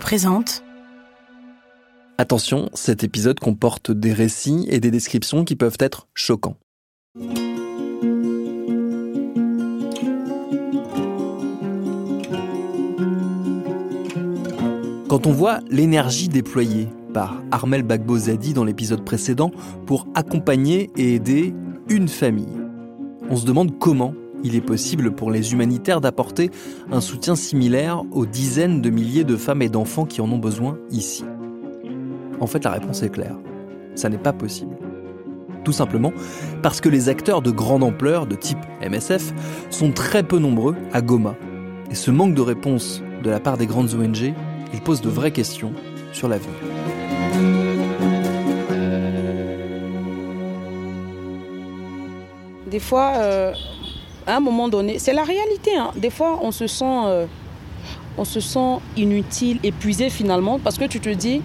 Présente. Attention, cet épisode comporte des récits et des descriptions qui peuvent être choquants. Quand on voit l'énergie déployée par Armel Bagbozadi dans l'épisode précédent pour accompagner et aider une famille, on se demande comment il est possible pour les humanitaires d'apporter un soutien similaire aux dizaines de milliers de femmes et d'enfants qui en ont besoin ici. En fait, la réponse est claire. Ça n'est pas possible. Tout simplement parce que les acteurs de grande ampleur, de type MSF, sont très peu nombreux à Goma. Et ce manque de réponse de la part des grandes ONG, il pose de vraies questions sur l'avenir. Des fois, euh, à un moment donné, c'est la réalité. Hein. Des fois, on se sent, euh, on se sent inutile, épuisé finalement, parce que tu te dis,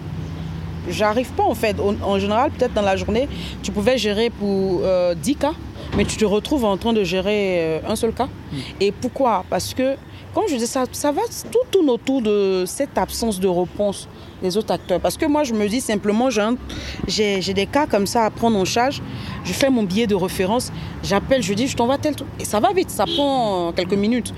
j'arrive pas en fait. En, général, peut-être dans la journée, tu pouvais gérer pour 10 euh, cas, mais tu te retrouves en train de gérer un seul cas. Mm. Et pourquoi? Parce que comme je dis, ça, ça va tout tourne autour de cette absence de réponse des autres acteurs. Parce que moi, je me dis simplement, j'ai des cas comme ça à prendre en charge. Je fais mon billet de référence, j'appelle, je dis, je t'envoie tel truc. Et ça va vite, ça prend quelques minutes.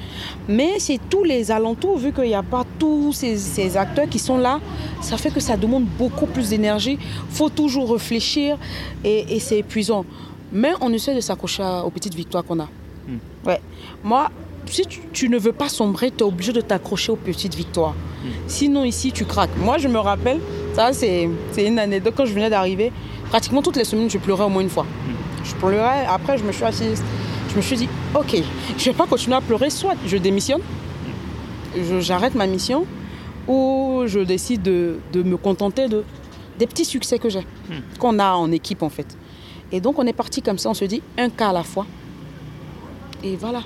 Mais c'est tous les alentours, vu qu'il n'y a pas tous ces, acteurs qui sont là, ça fait que ça demande beaucoup plus d'énergie. Il faut toujours réfléchir et, c'est épuisant. Mais on essaie de s'accrocher aux petites victoires qu'on a. Hmm. Ouais. Moi, si tu, ne veux pas sombrer, tu es obligé de t'accrocher aux petites victoires. Hmm. Sinon, ici, tu craques. Moi, je me rappelle, ça, c'est une anecdote. Quand je venais d'arriver, pratiquement toutes les semaines, je pleurais au moins une fois. Hmm. Je pleurais. Après, je me suis assise. Je me suis dit, OK, je ne vais pas continuer à pleurer. Soit je démissionne, j'arrête ma mission, ou je décide de, me contenter de, des petits succès que j'ai, qu'on a en équipe, en fait. Et donc, on est parti comme ça. On se dit, un cas à la fois. Et voilà.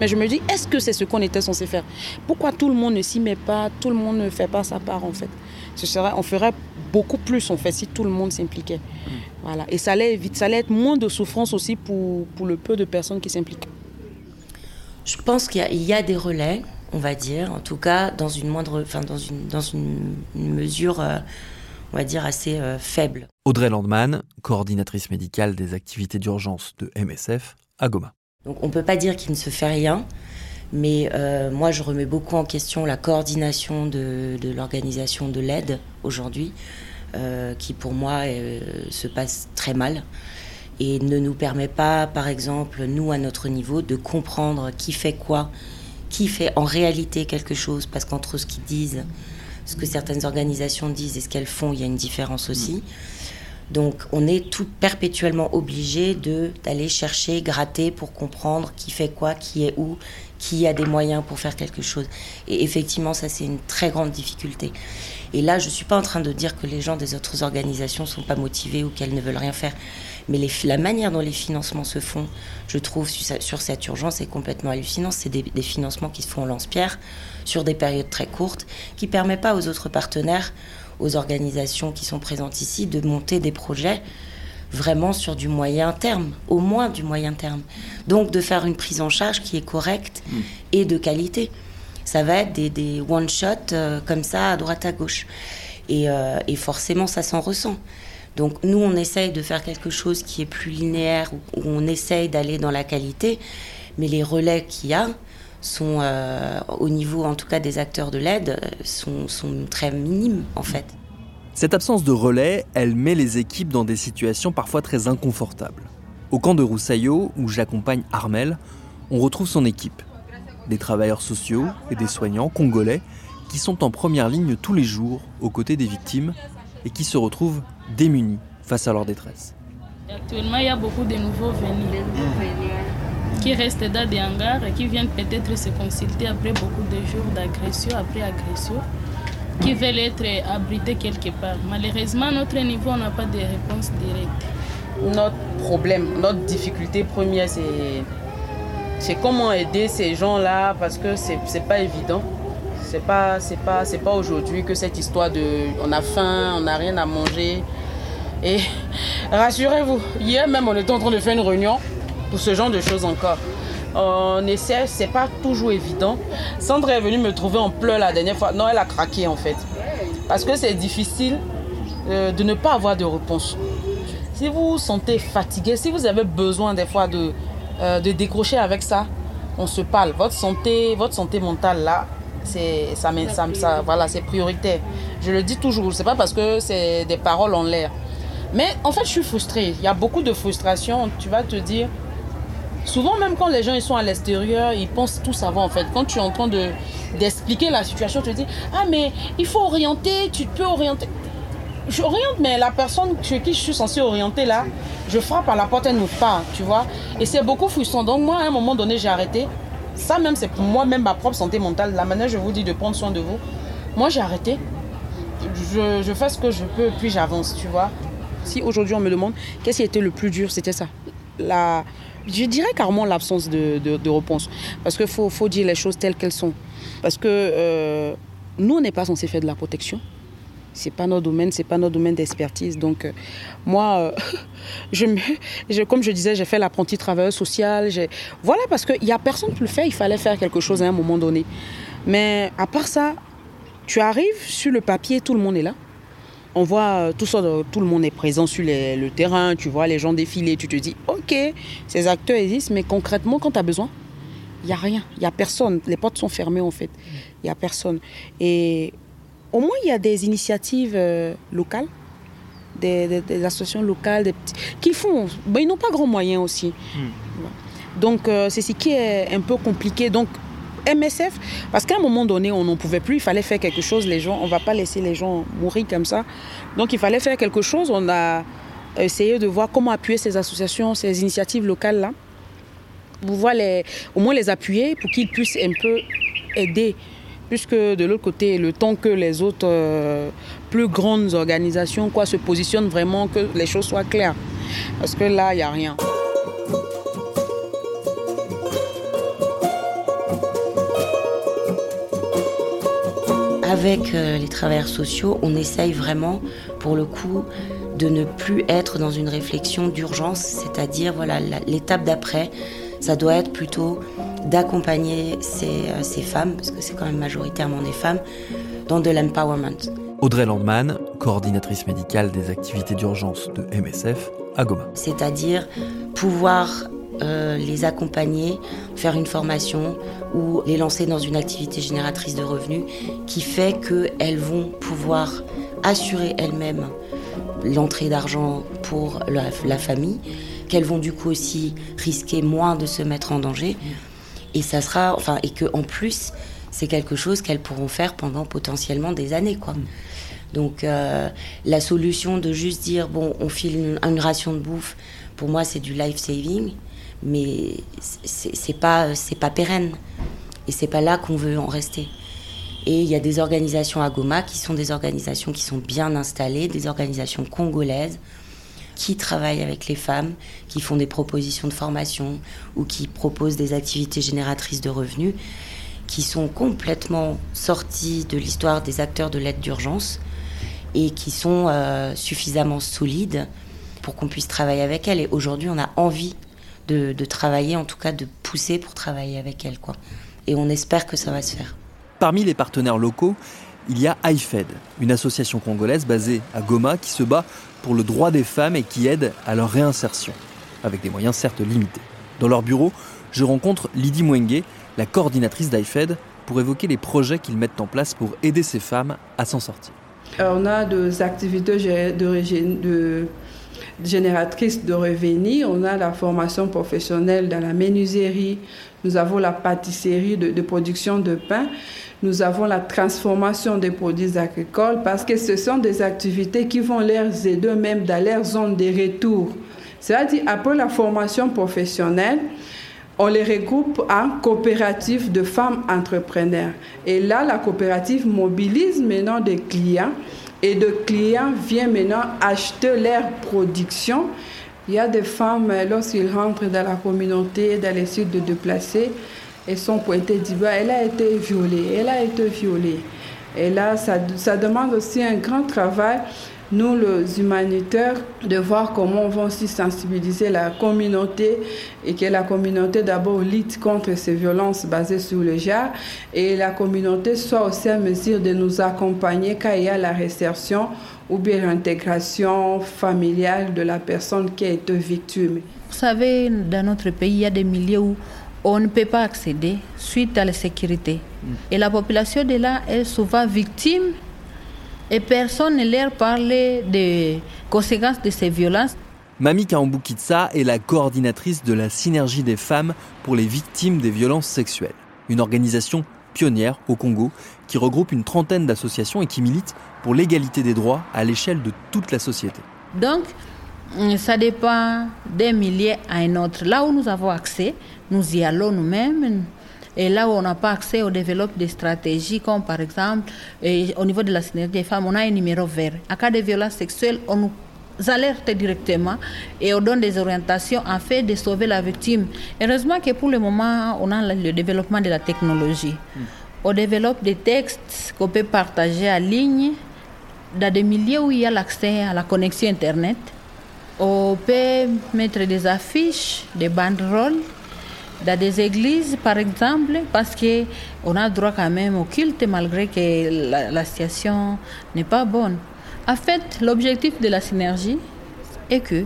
Mais je me dis, est-ce que c'est ce qu'on était censé faire? Pourquoi tout le monde ne s'y met pas, tout le monde ne fait pas sa part en fait? Ce serait, On ferait beaucoup plus en fait si tout le monde s'impliquait. Mm. Voilà. Et ça allait, vite, ça allait être moins de souffrance aussi pour, pour le peu de personnes qui s'impliquent. Je pense qu'il y, y, a des relais, on va dire, en tout cas dans une moindre, enfin dans une, dans une, mesure, euh, on va dire assez euh, faible. Audrey Landman, coordinatrice médicale des activités d'urgence de MSF à Goma. Donc on ne peut pas dire qu'il ne se fait rien, mais euh, moi je remets beaucoup en question la coordination de, l'organisation de l'aide aujourd'hui, euh, qui pour moi euh, se passe très mal et ne nous permet pas, par exemple, nous à notre niveau, de comprendre qui fait quoi, qui fait en réalité quelque chose, parce qu'entre ce qu'ils disent, ce que certaines organisations disent et ce qu'elles font, il y a une différence aussi. Donc on est tout perpétuellement obligé d'aller chercher, gratter pour comprendre qui fait quoi, qui est où, qui a des moyens pour faire quelque chose. Et effectivement, ça c'est une très grande difficulté. Et là, je suis pas en train de dire que les gens des autres organisations sont pas motivés ou qu'elles ne veulent rien faire. Mais la manière dont les financements se font, je trouve, sur, cette urgence est complètement hallucinant. C'est des, des, financements qui se font en lance-pierre sur des périodes très courtes, qui ne permettent pas aux autres partenaires aux organisations qui sont présentes ici de monter des projets vraiment sur du moyen terme, au moins du moyen terme. Donc de faire une prise en charge qui est correcte mm. et de qualité. Ça va être des, one-shots euh, comme ça à droite à gauche. Et, euh, et forcément, ça s'en ressent. Donc nous, on essaye de faire quelque chose qui est plus linéaire, où on essaye d'aller dans la qualité, mais les relais qu'il y a, sont, euh, au niveau en tout cas des acteurs de l'aide, sont, sont très minimes en fait. Cette absence de relais, elle met les équipes dans des situations parfois très inconfortables. Au camp de Roussaillot, où j'accompagne Armel, on retrouve son équipe. Des travailleurs sociaux et des soignants congolais qui sont en première ligne tous les jours aux côtés des victimes et qui se retrouvent démunis face à leur détresse. Actuellement, il y a beaucoup de nouveaux venus qui restent dans des hangars et qui viennent peut-être se consulter après beaucoup de jours d'agression, après agression, qui veulent être abrités quelque part. Malheureusement, à notre niveau, on n'a pas de réponse directe. Notre problème, notre difficulté première, c'est, comment aider ces gens-là parce que c'est, n'est pas évident. C'est pas, c'est pas, c'est pas aujourd'hui que cette histoire de on a faim, on n'a rien à manger. Et rassurez-vous, hier même on était en train de faire une réunion pour ce genre de choses encore. On essaie, c'est pas toujours évident. Sandra est venue me trouver en pleurs la dernière fois. Non, elle a craqué en fait. Parce que c'est difficile euh, de ne pas avoir de réponse. Si vous vous sentez fatigué, si vous avez besoin des fois de, euh, de décrocher avec ça, on se parle. Votre santé, votre santé mentale là, c'est ça, ça, ça, voilà, prioritaire. Je le dis toujours. C'est pas parce que c'est des paroles en l'air. Mais en fait, je suis frustrée. Il y a beaucoup de frustration. Tu vas te dire. Souvent, même quand les gens ils sont à l'extérieur, ils pensent tout savoir en fait. Quand tu es en train de, d'expliquer la situation, tu te dis Ah, mais il faut orienter, tu peux orienter. Je oriente, mais la personne chez qui je suis censée orienter là, je frappe à la porte, elle n'ouvre pas, tu vois. Et c'est beaucoup frustrant. Donc, moi, à un moment donné, j'ai arrêté. Ça, même, c'est pour moi-même ma propre santé mentale. La manière, je vous dis, de prendre soin de vous. Moi, j'ai arrêté. Je, je, fais ce que je peux, puis j'avance, tu vois. Si aujourd'hui on me demande qu'est-ce qui était le plus dur, c'était ça. La, je dirais carrément l'absence de, de, réponse. Parce qu'il faut, faut, dire les choses telles qu'elles sont. Parce que euh, nous, on n'est pas censé faire de la protection. C'est pas notre domaine, c'est pas notre domaine d'expertise. Donc, euh, moi, euh, je, je, comme je disais, j'ai fait l'apprenti travailleur social. Voilà, parce qu'il n'y a personne qui le fait. Il fallait faire quelque chose à un moment donné. Mais à part ça, tu arrives sur le papier, tout le monde est là on voit tout ça, tout le monde est présent sur le terrain, tu vois les gens défiler, tu te dis, ok, ces acteurs existent, mais concrètement, quand tu as besoin, il n'y a rien, il n'y a personne. Les portes sont fermées en fait, il n'y a personne. Et au moins, il y a des initiatives euh, locales, des, associations locales des qui font. Ben, ils n'ont pas grand moyen aussi. Hmm. Donc, euh, c'est ce qui est un peu compliqué. Donc, MSF, parce qu'à un moment donné, on n'en pouvait plus, il fallait faire quelque chose, les gens, on ne va pas laisser les gens mourir comme ça. Donc il fallait faire quelque chose, on a essayé de voir comment appuyer ces associations, ces initiatives locales-là, pouvoir les, au moins les appuyer pour qu'ils puissent un peu aider. Puisque de l'autre côté, le temps que les autres euh, plus grandes organisations quoi, se positionnent vraiment, que les choses soient claires. Parce que là, il n'y a rien. avec euh, les travailleurs sociaux, on essaye vraiment, pour le coup, de ne plus être dans une réflexion d'urgence, c'est-à-dire voilà l'étape d'après, ça doit être plutôt d'accompagner ces, euh, ces, femmes, parce que c'est quand même majoritairement des femmes, dans de l'empowerment. Audrey Landman, coordinatrice médicale des activités d'urgence de MSF à Goma. C'est-à-dire pouvoir euh, les accompagner, faire une formation ou les lancer dans une activité génératrice de revenus qui fait qu'elles vont pouvoir assurer elles-mêmes l'entrée d'argent pour la, famille, qu'elles vont du coup aussi risquer moins de se mettre en danger. Et ça sera, enfin, et que en plus, c'est quelque chose qu'elles pourront faire pendant potentiellement des années, quoi. Donc euh, la solution de juste dire bon, on file une, une ration de bouffe, pour moi c'est du life saving mais c'est pas c'est pas pérenne et c'est pas là qu'on veut en rester. Et il y a des organisations à Goma qui sont des organisations qui sont bien installées, des organisations congolaises qui travaillent avec les femmes, qui font des propositions de formation ou qui proposent des activités génératrices de revenus, qui sont complètement sorties de l'histoire des acteurs de l'aide d'urgence et qui sont euh, suffisamment solides pour qu'on puisse travailler avec elles. Et aujourd'hui, on a envie de, travailler, en tout cas de pousser pour travailler avec elle. Quoi. Et on espère que ça va se faire. Parmi les partenaires locaux, il y a IFED, une association congolaise basée à Goma qui se bat pour le droit des femmes et qui aide à leur réinsertion, avec des moyens certes limités. Dans leur bureau, je rencontre Lydie Mwenge, la coordinatrice d'IFED, pour évoquer les projets qu'ils mettent en place pour aider ces femmes à s'en sortir. Euh, on a des activités de, de génératrice de revenus. On a la formation professionnelle dans la menuiserie, nous avons la pâtisserie de, production de pain, nous avons la transformation des produits agricoles parce que ce sont des activités qui vont les aider même dans leur zone de retour. C'est-à-dire, après la formation professionnelle, on les regroupe en coopérative de femmes entrepreneurs. Et là, la coopérative mobilise maintenant des clients et de clients viennent maintenant acheter leur production. Il y a des femmes, lorsqu'ils rentrent dans la communauté, dans les sites de déplacés, elles sont pointées du bas. Elle a été violée, elle a été violée. Et là, ça, demande aussi un grand travail nous, les humanitaires, de voir comment on va aussi sensibiliser la communauté et que la communauté d'abord lutte contre ces violences basées sur le genre et la communauté soit aussi à mesure de nous accompagner quand il y a la réinsertion ou bien l'intégration familiale de la personne qui a été victime. Vous savez, dans notre pays, il y a des milieux où on ne peut pas accéder suite à la sécurité. Mm. Et la population de là est souvent victime et personne ne leur parle des conséquences de ces violences. Mami Kaambukitsa est la coordinatrice de la Synergie des femmes pour les victimes des violences sexuelles, une organisation pionnière au Congo qui regroupe une trentaine d'associations et qui milite pour l'égalité des droits à l'échelle de toute la société. Donc, ça dépend d'un millier à un autre. Là où nous avons accès, nous y allons nous-mêmes. Et là où on n'a pas accès, on développe des stratégies comme par exemple, au niveau de la synergie des femmes, on a un numéro vert. En cas de violence sexuelle, on nous alerte directement et on donne des orientations en fait de sauver la victime. Heureusement que pour le moment, on a le développement de la technologie. On développe des textes qu'on peut partager en ligne dans des milieux où il y a l'accès à la connexion Internet. On peut mettre des affiches, des banderoles dans des églises, par exemple, parce qu'on a droit quand même au culte malgré que la, situation n'est pas bonne. En fait, l'objectif de la synergie est que,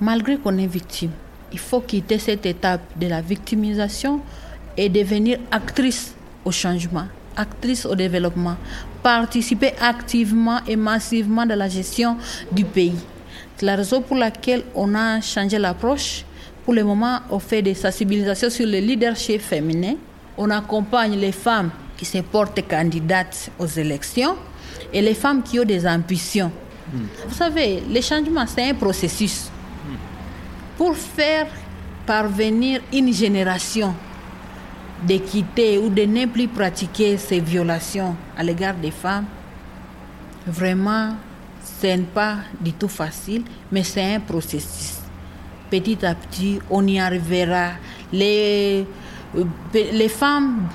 malgré qu'on est victime, il faut quitter cette étape de la victimisation et devenir actrice au changement, actrice au développement, participer activement et massivement dans la gestion du pays. C'est la raison pour laquelle on a changé l'approche pour le moment, on fait des sensibilisations sur le leadership féminin. On accompagne les femmes qui se portent candidates aux élections et les femmes qui ont des ambitions. Hmm. Vous savez, le changement, c'est un processus. Hmm. Pour faire parvenir une génération d'équité ou de ne plus pratiquer ces violations à l'égard des femmes, vraiment, ce n'est pas du tout facile, mais c'est un processus petit à petit, on y arrivera. Les, euh, les femmes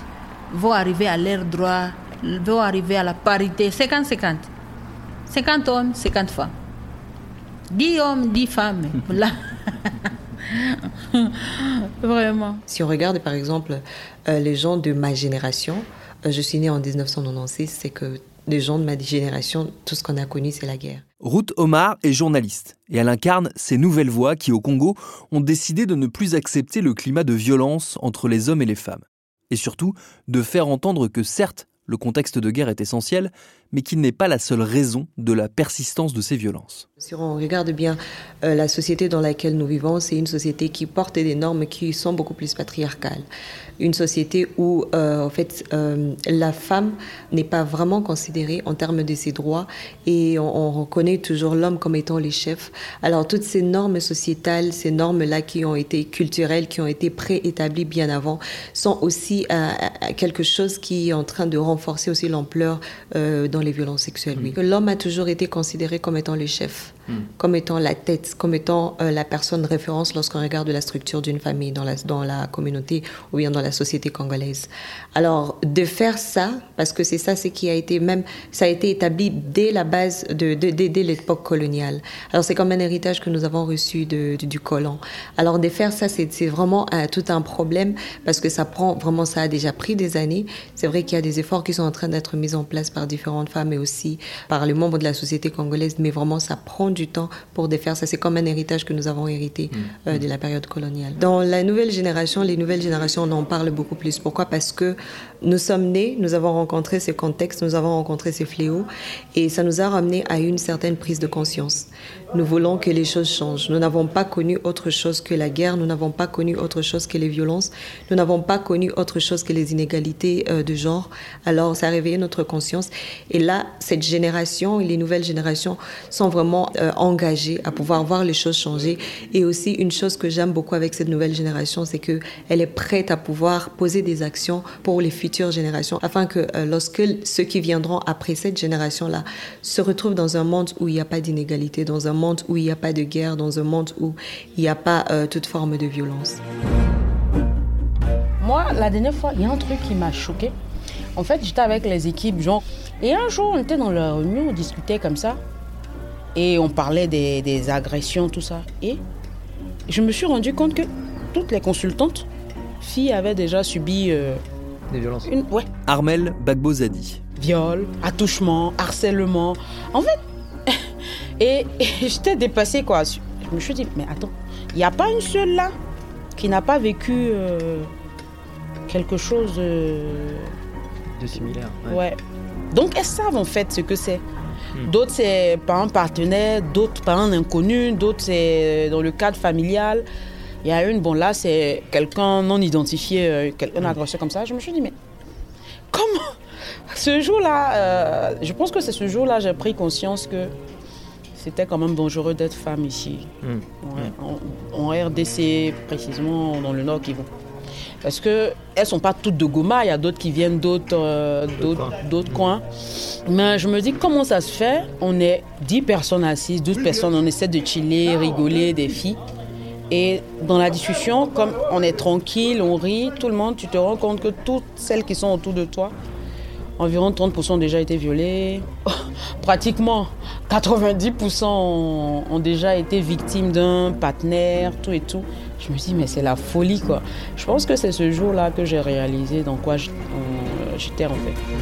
vont arriver à leurs droits, vont arriver à la parité 50-50. 50 hommes, 50 femmes. 10 hommes, 10 femmes. Là. Vraiment. Si on regarde par exemple euh, les gens de ma génération, euh, je suis née en 1996, c'est que les gens de ma génération, tout ce qu'on a connu, c'est la guerre. Ruth Omar est journaliste et elle incarne ces nouvelles voix qui, au Congo, ont décidé de ne plus accepter le climat de violence entre les hommes et les femmes. Et surtout, de faire entendre que certes, le contexte de guerre est essentiel, mais qu'il n'est pas la seule raison de la persistance de ces violences. Si on regarde bien euh, la société dans laquelle nous vivons, c'est une société qui porte des normes qui sont beaucoup plus patriarcales une société où, euh, en fait, euh, la femme n'est pas vraiment considérée en termes de ses droits et on, reconnaît toujours l'homme comme étant les chefs. Alors, toutes ces normes sociétales, ces normes-là qui ont été culturelles, qui ont été préétablies bien avant, sont aussi quelque chose qui est en train de renforcer aussi l'ampleur dans les violences sexuelles. Oui. Mm. L'homme a toujours été considéré comme étant le chef, mm. comme étant la tête, comme étant la personne référence lorsqu'on regarde la structure d'une famille dans la, dans la communauté ou bien dans la société congolaise. Alors, de faire ça, parce que c'est ça, ce qui a été même, ça a été établi dès la base de, dès l'époque coloniale. Alors, c'est comme un héritage que nous avons reçu du colon. Alors, de faire ça, c'est vraiment tout un problème parce que ça prend vraiment, ça a déjà pris des années. C'est vrai qu'il y a des efforts qui sont en train d'être mis en place par différentes femmes et aussi par les membres de la société congolaise, mais vraiment, ça prend du temps pour défaire ça. C'est comme un héritage que nous avons hérité mmh. euh, de la période coloniale. Dans la nouvelle génération, les nouvelles générations, on en parle beaucoup plus. Pourquoi? Parce que nous sommes nés, nous avons rencontré ces contextes, nous avons rencontré ces fléaux et ça nous a ramené à une certaine prise de conscience. Nous voulons que les choses changent. Nous n'avons pas connu autre chose que la guerre, nous n'avons pas connu autre chose que les violences, nous n'avons pas connu autre chose que les inégalités euh, de genre. Alors ça a réveillé notre conscience et là, cette génération et les nouvelles générations sont vraiment euh, engagées à pouvoir voir les choses changer. Et aussi une chose que j'aime beaucoup avec cette nouvelle génération, c'est que elle est prête à pouvoir poser des actions pour les futures générations afin que euh, lorsque ceux qui viendront après cette génération-là se retrouvent dans un monde où il n'y a pas d'inégalité, dans un monde où il n'y a pas de guerre, dans un monde où il n'y a pas euh, toute forme de violence. Moi, la dernière fois, il y a un truc qui m'a choqué. En fait, j'étais avec les équipes, genre, et un jour, on était dans la réunion, on discutait comme ça. Et on parlait des, agressions, tout ça. Et je me suis rendu compte que toutes les consultantes, filles, avaient déjà subi... Euh, des violences une, Ouais. Armel Bagbozadi. Viol, attouchement, harcèlement. En fait, et, j'étais dépassée, quoi. Je me suis dit, mais attends, il n'y a pas une seule là qui n'a pas vécu euh, quelque chose de... De similaire. ouais. Donc elles savent en fait ce que c'est. Hmm. D'autres, c'est par un partenaire, d'autres par un inconnu, d'autres, c'est dans le cadre familial. Il y a une, bon là, c'est quelqu'un non identifié, euh, un hmm. agresseur comme ça. Je me suis dit, mais comment Ce jour-là, euh, je pense que c'est ce jour-là j'ai pris conscience que c'était quand même dangereux d'être femme ici. Hmm. en, RDC, précisément dans le Nord Kivu. Parce qu'elles ne sont pas toutes de Goma, il y a d'autres qui viennent d'autres euh, d'autres coins. Mais je me dis comment ça se fait? On est 10 personnes assises, 12 personnes, on essaie de chiller, rigoler, des filles. Et dans la discussion, comme on est tranquille, on rit, tout le monde, tu te rends compte que toutes celles qui sont autour de toi, environ 30% ont déjà été violées. Pratiquement 90% ont, déjà été victimes d'un partenaire, tout et tout. Je me dis, mais c'est la folie, quoi. Je pense que c'est ce jour-là que j'ai réalisé dans quoi j'étais en fait.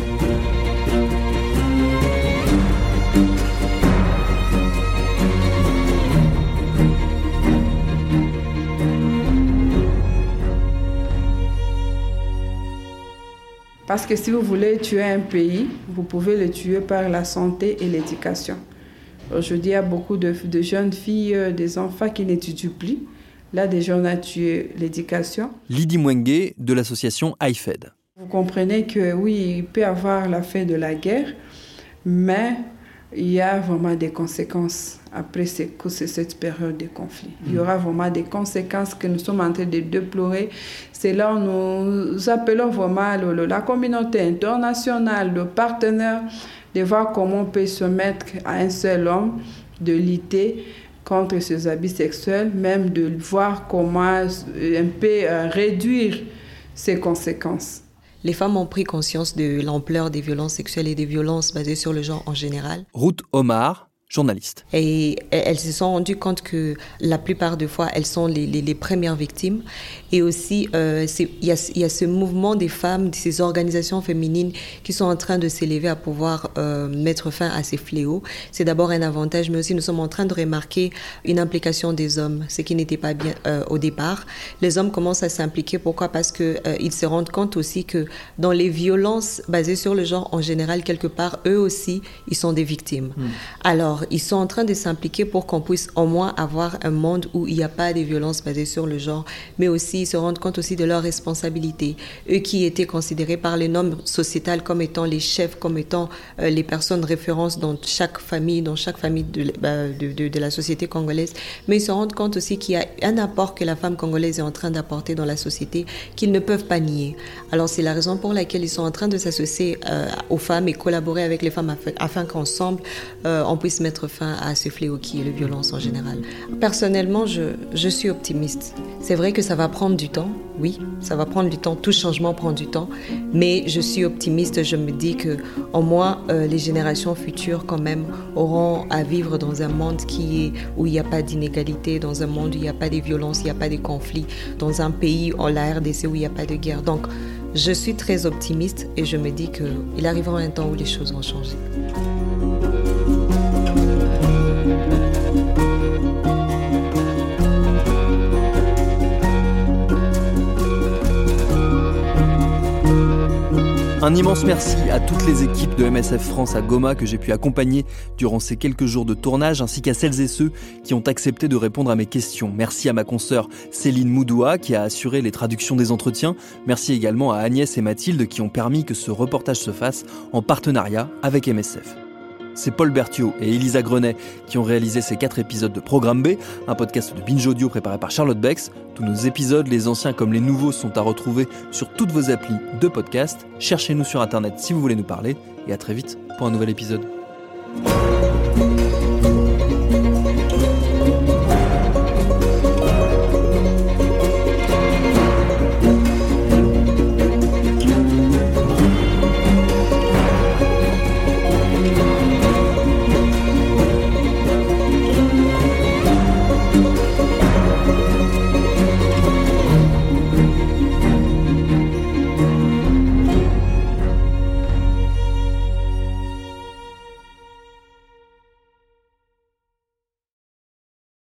Parce que si vous voulez tuer un pays, vous pouvez le tuer par la santé et l'éducation. Aujourd'hui, il y a beaucoup de, jeunes filles, euh, des enfants qui n'étudient plus. Là, déjà, on a tué l'éducation. Lydie Mwenge de l'association IFED. Vous comprenez que oui, il peut y avoir la fin de la guerre, mais il y a vraiment des conséquences après cette période de conflit. Il y aura vraiment des conséquences que nous sommes en train de déplorer. C'est là où nous appelons vraiment la communauté internationale, le partenaire, de voir comment on peut se mettre à un seul homme, de lutter contre ces abus sexuels, même de voir comment un peu euh, réduire ces conséquences les femmes ont pris conscience de l'ampleur des violences sexuelles et des violences basées sur le genre en général. Ruth Omar, journaliste. Et elles se sont rendues compte que la plupart des fois, elles sont les, les, premières victimes. Et aussi, euh, il y, y, a ce mouvement des femmes, de ces organisations féminines qui sont en train de s'élever à pouvoir euh, mettre fin à ces fléaux. C'est d'abord un avantage, mais aussi nous sommes en train de remarquer une implication des hommes, ce qui n'était pas bien euh, au départ. Les hommes commencent à s'impliquer. Pourquoi? Parce qu'ils ils se rendent compte aussi que dans les violences basées sur le genre en général, quelque part, eux aussi, ils sont des victimes. Hmm. Alors, ils sont en train de s'impliquer pour qu'on puisse au moins avoir un monde où il n'y a pas de violences basées sur le genre, mais aussi ils se rendent compte aussi de leurs responsabilités. Eux qui étaient considérés par les normes sociétales comme étant les chefs, comme étant euh, les personnes références dans chaque famille, dans chaque famille bah, de, de, la société congolaise, mais ils se rendent compte aussi qu'il y a un apport que la femme congolaise est en train d'apporter dans la société qu'ils ne peuvent pas nier. Alors c'est la raison pour laquelle ils sont en train de s'associer euh, aux femmes et collaborer avec les femmes afin, qu'ensemble euh, on puisse mettre fin à ce fléau qui est la violence en général. Personnellement, je, je suis optimiste. C'est vrai que ça va prendre du temps, oui, ça va prendre du temps, tout changement prend du temps, mais je suis optimiste, je me dis que au moins euh, les générations futures quand même auront à vivre dans un monde qui est où il n'y a pas d'inégalité, dans un monde où il n'y a pas de violence, il n'y a pas de conflits, dans un pays en la RDC où il n'y a pas de guerre. Donc, je suis très optimiste et je me dis qu'il arrivera un temps où les choses vont changer. Un immense merci à toutes les équipes de MSF France à Goma que j'ai pu accompagner durant ces quelques jours de tournage, ainsi qu'à celles et ceux qui ont accepté de répondre à mes questions. Merci à ma consoeur Céline Moudoua qui a assuré les traductions des entretiens. Merci également à Agnès et Mathilde qui ont permis que ce reportage se fasse en partenariat avec MSF. C'est Paul Berthiaud et Elisa Grenet qui ont réalisé ces quatre épisodes de Programme B, un podcast de Binge Audio préparé par Charlotte Bex. Tous nos épisodes, les anciens comme les nouveaux, sont à retrouver sur toutes vos applis de podcast. Cherchez-nous sur Internet si vous voulez nous parler et à très vite pour un nouvel épisode.